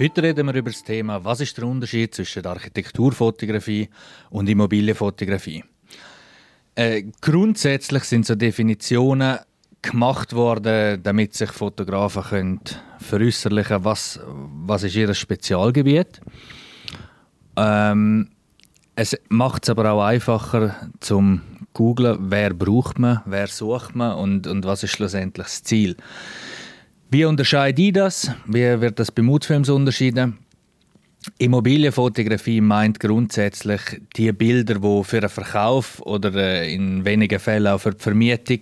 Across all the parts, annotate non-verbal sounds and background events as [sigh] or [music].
Heute reden wir über das Thema, was ist der Unterschied zwischen Architekturfotografie und Immobilienfotografie. Äh, grundsätzlich sind so Definitionen gemacht worden, damit sich Fotografen können veräußerlichen was, was ist ihr Spezialgebiet. Ähm, es macht es aber auch einfacher zum googlen, wer braucht man, wer sucht man und, und was ist schlussendlich das Ziel. Wie unterscheide ich das? Wie wird das bei Mutfilms unterschieden? Immobilienfotografie meint grundsätzlich die Bilder, die für einen Verkauf oder äh, in wenigen Fällen auch für die Vermietung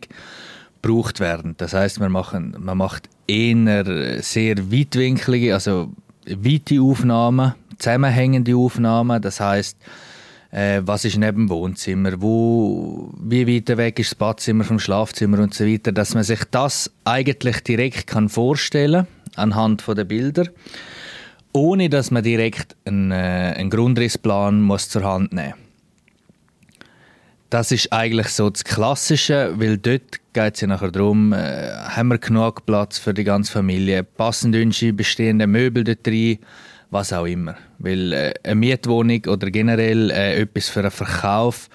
gebraucht werden. Das heißt, man, machen, man macht eher sehr weitwinklige, also weite Aufnahmen, zusammenhängende Aufnahmen. Das heißt, äh, was ist neben dem Wohnzimmer, wo, wie weit weg ist das Badzimmer vom Schlafzimmer und so weiter, dass man sich das eigentlich direkt kann vorstellen anhand der Bilder, ohne dass man direkt einen, äh, einen Grundrissplan muss zur Hand nehmen das ist eigentlich so das Klassische, weil dort geht es ja nachher darum, äh, haben wir genug Platz für die ganze Familie, passen unsere bestehenden Möbel dort rein, was auch immer. Weil äh, eine Mietwohnung oder generell äh, etwas für einen Verkauf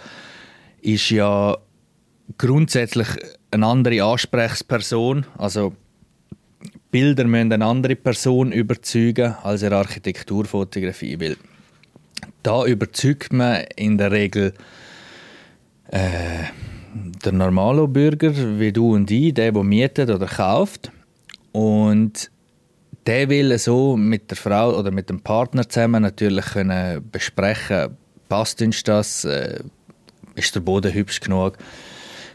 ist ja grundsätzlich eine andere Ansprechperson. Also Bilder müssen eine andere Person überzeugen als eine Architekturfotografie. Weil da überzeugt man in der Regel äh, der normale Bürger, wie du und ich, der, der mietet oder kauft. Und der will so mit der Frau oder mit dem Partner zusammen natürlich können besprechen, passt uns das, äh, ist der Boden hübsch genug,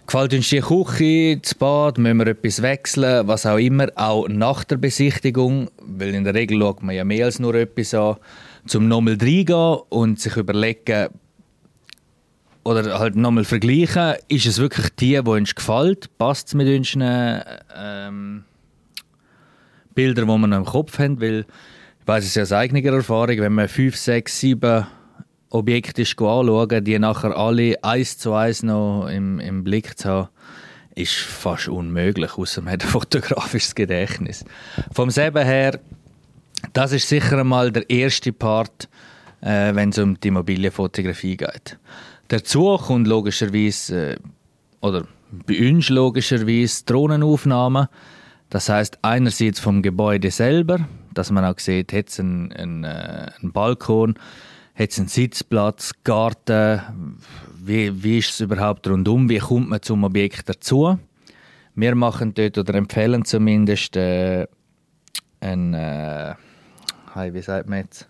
gefällt uns die Küche, das Bad, müssen wir etwas wechseln, was auch immer, auch nach der Besichtigung, weil in der Regel schaut man ja mehr als nur etwas an, zum nochmal reingehen und sich überlegen, oder halt nochmal vergleichen, ist es wirklich die, die uns gefällt, passt es mit unseren ähm, Bilder, die noch im Kopf haben, weil ich weiß es ja aus eigener Erfahrung, wenn man fünf, sechs, sieben Objekte anschauen, die nachher alle eins zu eins noch im, im Blick zu haben, ist fast unmöglich, außer man hat ein [laughs] fotografisches Gedächtnis. Vom selben her, das ist sicher einmal der erste Part, äh, wenn es um die Immobilienfotografie geht. Dazu kommt logischerweise, äh, oder bei uns logischerweise Drohnenaufnahmen, das heißt einerseits vom Gebäude selber, dass man auch sieht, hat es einen, einen, äh, Balkon, hat es einen Sitzplatz, Garten, wie, wie ist es überhaupt rundum, wie kommt man zum Objekt dazu. Wir machen dort oder empfehlen zumindest äh, ein, äh, wie sagt man jetzt,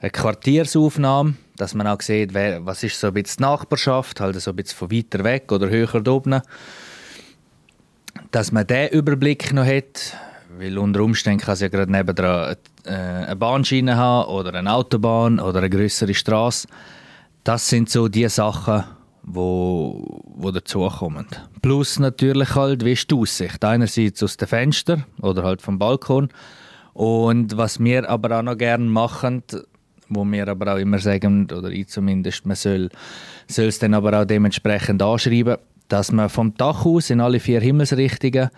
eine Quartiersaufnahme, dass man auch sieht, wer, was ist so ein bisschen die Nachbarschaft, halt so ein bisschen von weiter weg oder höher oben dass man diesen Überblick noch hat, weil unter Umständen kann es ja gerade nebendran äh, eine Bahnschiene haben oder eine Autobahn oder eine größere Straße. Das sind so die Sachen, wo, wo dazukommen. Plus natürlich halt, wie ist die Aussicht? Einerseits aus dem Fenster oder halt vom Balkon. Und was wir aber auch noch gerne machen, wo wir aber auch immer sagen, oder ich zumindest, man soll, soll es dann aber auch dementsprechend anschreiben, dass man vom Dach aus in alle vier Himmelsrichtungen,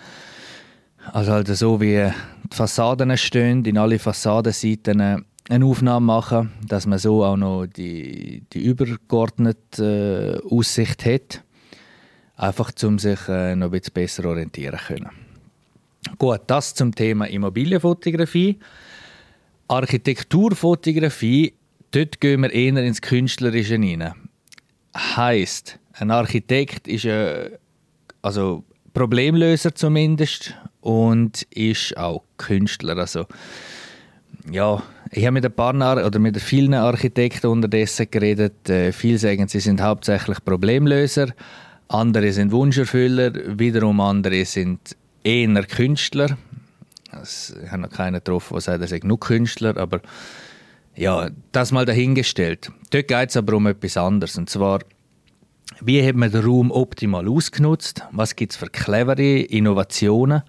also halt so wie die Fassaden stehen, in alle Fassadenseiten eine Aufnahme machen, dass man so auch noch die, die übergeordnete äh, Aussicht hat, einfach um sich äh, noch ein bisschen besser orientieren können. Gut, das zum Thema Immobilienfotografie. Architekturfotografie, dort gehen wir eher ins Künstlerische hinein. Heißt, ein Architekt ist ein also Problemlöser zumindest und ist auch Künstler. Also, ja, ich habe mit ein paar oder mit vielen Architekten unterdessen geredet. Äh, viele sagen, sie sind hauptsächlich Problemlöser, andere sind Wunscherfüller, wiederum andere sind eher Künstler. Also, ich habe noch keinen getroffen, der sagt, er sei nur Künstler, aber ja, das mal dahingestellt. Dort geht es aber um etwas anderes. Und zwar, wie hat man den Raum optimal ausgenutzt? Was gibt es für clevere Innovationen?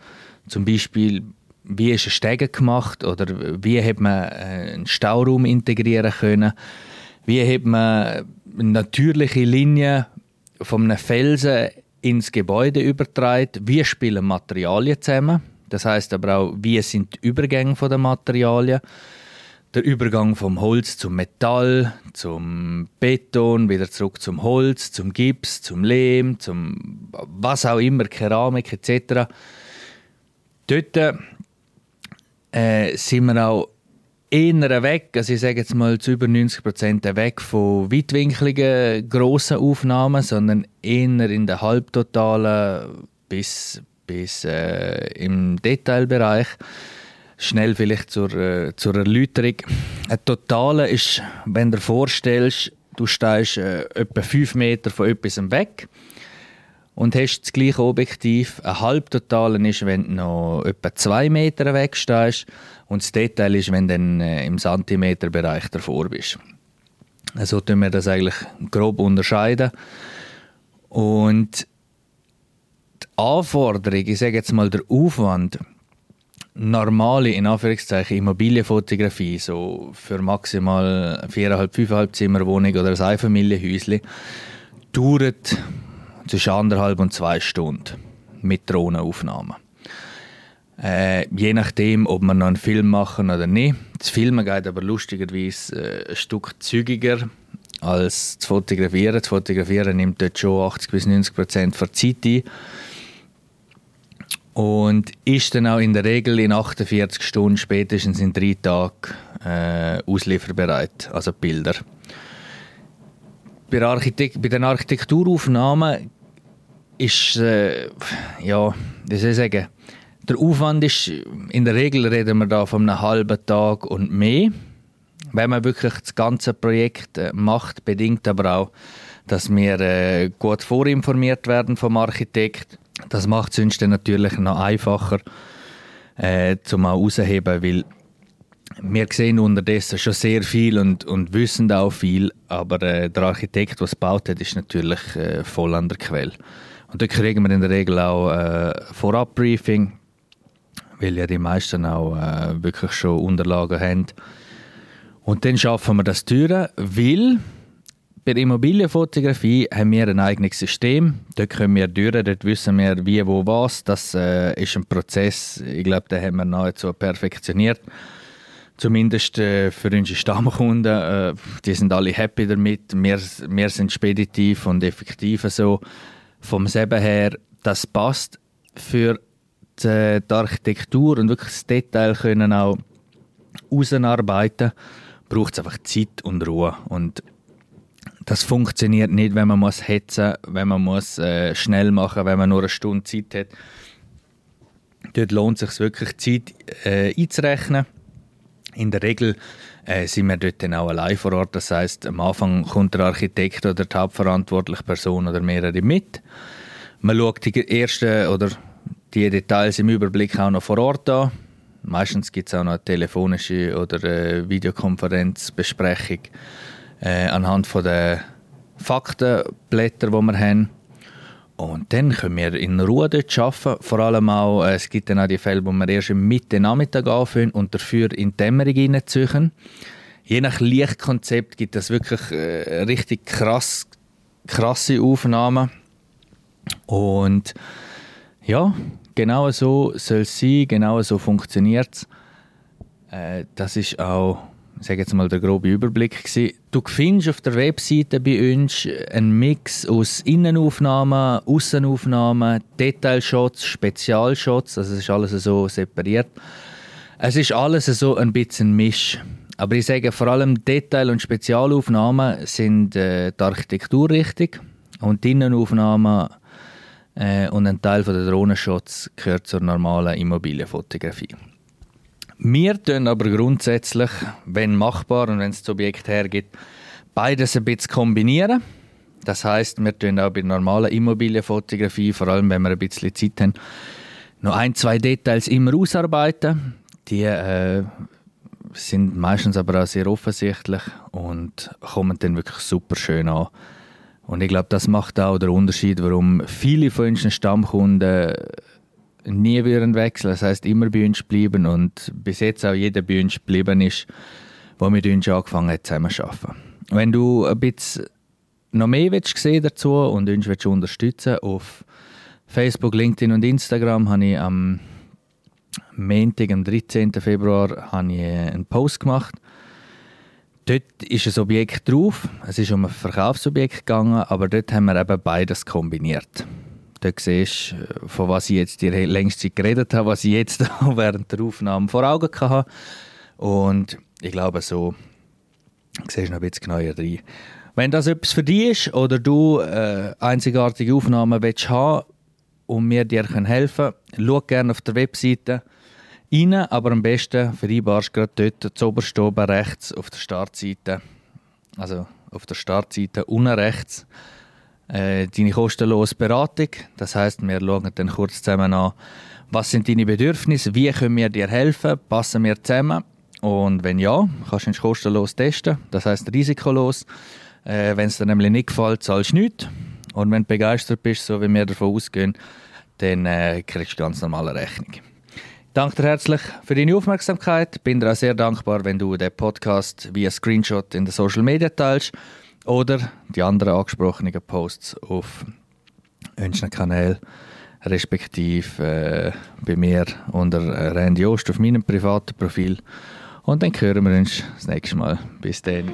Zum Beispiel, wie ist ein Stege gemacht? Oder wie hat man äh, einen Stauraum integrieren können? Wie hat man natürliche Linien von einem Felsen ins Gebäude übertragen? Wie spielen Materialien zusammen? Das heißt aber auch, wie sind die Übergänge der Materialien der Übergang vom Holz zum Metall, zum Beton, wieder zurück zum Holz, zum Gips, zum Lehm, zum was auch immer, Keramik etc. Dort äh, sind wir auch eher weg, also ich sage jetzt mal zu über 90 Prozent weg von weitwinkligen grossen Aufnahmen, sondern eher in der halbtotalen bis, bis äh, im Detailbereich. Schnell vielleicht zur, äh, zur Erläuterung. Ein Totale ist, wenn du dir vorstellst, du stehst äh, etwa 5 Meter von etwas weg und hast das gleiche Objektiv. Ein Halbtotalen ist, wenn du noch etwa 2 Meter weg stehst und das Detail ist, wenn du dann äh, im Zentimeterbereich davor bist. So also tun wir das eigentlich grob unterscheiden. Und die Anforderung, ich sage jetzt mal der Aufwand, normale, in Anführungszeichen, Immobilienfotografie, so für maximal 4,5, 5,5 Zimmer Wohnung oder ein Einfamilienhäuschen, dauert zwischen anderthalb und zwei Stunden mit Drohnenaufnahmen. Äh, je nachdem, ob wir noch einen Film machen oder nicht. Das Filmen geht aber lustigerweise äh, ein Stück zügiger als das Fotografieren. Das Fotografieren nimmt dort schon 80 bis 90 Prozent der Zeit ein und ist dann auch in der Regel in 48 Stunden, spätestens in drei Tagen äh, auslieferbereit, also Bilder. Bei, Architekt bei den Architekturaufnahmen ist, äh, ja, wie soll ich sagen, der Aufwand ist, in der Regel reden wir da von einem halben Tag und mehr. Wenn man wirklich das ganze Projekt äh, macht, bedingt aber auch, dass wir äh, gut vorinformiert werden vom Architekt das macht es sonst natürlich noch einfacher, äh, zum auch rausheben, weil wir sehen unterdessen schon sehr viel und, und wissen auch viel, aber äh, der Architekt, der es gebaut hat, ist natürlich äh, voll an der Quelle. Und da kriegen wir in der Regel auch äh, Vorab-Briefing, weil ja die meisten auch äh, wirklich schon Unterlagen haben. Und dann schaffen wir das Türen, weil bei der Immobilienfotografie haben wir ein eigenes System. Dort können wir durch, dort wissen wir, wie, wo, was. Das äh, ist ein Prozess, ich glaube, den haben wir nahezu perfektioniert. Zumindest äh, für unsere Stammkunden. Äh, die sind alle happy damit. Wir, wir sind speditiv und effektiv so. Vom Seben her, das passt. Für die, die Architektur und wirklich das Detail können auch ausarbeiten, braucht es einfach Zeit und Ruhe. Und das funktioniert nicht, wenn man muss hetzen, wenn man muss äh, schnell machen, wenn man nur eine Stunde Zeit hat. Dort lohnt es sich wirklich Zeit äh, einzurechnen. In der Regel äh, sind wir dort dann auch allein vor Ort. Das heißt, am Anfang kommt der Architekt oder die hauptverantwortliche Person oder mehrere mit. Man schaut die ersten oder die Details im Überblick auch noch vor Ort an. Meistens gibt es auch noch eine telefonische oder eine Videokonferenzbesprechung äh, anhand von der Faktenblätter, die wir haben. Und dann können wir in Ruhe dort arbeiten. Vor allem auch, äh, es gibt dann auch die Fälle, wo wir erst im Mitte Nachmittag anfangen und dafür in die Dämmerung reinziehen. Je nach Lichtkonzept gibt es wirklich äh, richtig krass, krasse Aufnahmen. Und ja, genau so soll es sein, genau so funktioniert es. Äh, das ist auch sage jetzt mal der grobe Überblick gewesen. Du findest auf der Webseite bei uns einen Mix aus Innenaufnahmen, Außenaufnahmen, Detailshots, Spezialshots, also es ist alles so separiert. Es ist alles so ein bisschen Misch. Aber ich sage vor allem Detail- und Spezialaufnahmen sind äh, die Architektur richtig und die Innenaufnahmen äh, und ein Teil der Drohnenshots gehört zur normalen Immobilienfotografie. Wir tun aber grundsätzlich, wenn machbar und wenn es das Objekt hergibt, beides ein bisschen kombinieren. Das heißt, wir tun auch bei normaler Immobilienfotografie, vor allem wenn wir ein bisschen Zeit haben, noch ein, zwei Details immer ausarbeiten. Die äh, sind meistens aber auch sehr offensichtlich und kommen dann wirklich super schön an. Und ich glaube, das macht auch den Unterschied, warum viele von unseren Stammkunden nie würden wechseln. Das heißt immer bei uns bleiben und bis jetzt auch jeder bei uns geblieben ist, wo mit uns angefangen hat zusammen zu arbeiten. Wenn du ein bisschen noch mehr willst sehen dazu und uns willst unterstützen auf Facebook, LinkedIn und Instagram habe ich am Montag, am 13. Februar, habe ich einen Post gemacht. Dort ist ein Objekt drauf. Es ist um ein Verkaufsobjekt gegangen, aber dort haben wir eben beides kombiniert. Dort siehst du, von was ich jetzt die längste Zeit geredet habe, was ich jetzt [laughs] während der Aufnahme vor Augen hatte. Und ich glaube, so siehst du noch ein bisschen genauer rein. Wenn das etwas für dich ist oder du äh, einzigartige Aufnahmen willst haben und mir dir helfen können, schau gerne auf der Webseite rein, aber am besten vereinbarst du gerade dort zu oberst oben rechts auf der Startseite, also auf der Startseite unten rechts, äh, deine kostenlose Beratung. Das heißt, wir schauen dann kurz zusammen an, was sind deine Bedürfnisse, wie können wir dir helfen, passen wir zusammen und wenn ja, kannst du ihn kostenlos testen, das heißt risikolos. Äh, wenn es dir nämlich nicht gefällt, zahlst du nichts. Und wenn du begeistert bist, so wie wir davon ausgehen, dann äh, kriegst du ganz normale Rechnung. Danke dir herzlich für deine Aufmerksamkeit. Bin dir auch sehr dankbar, wenn du den Podcast via Screenshot in den Social Media teilst oder die anderen angesprochenen Posts auf unseren Kanal respektive äh, bei mir unter Randy Ost auf meinem privaten Profil. Und dann hören wir uns das nächste Mal. Bis dann.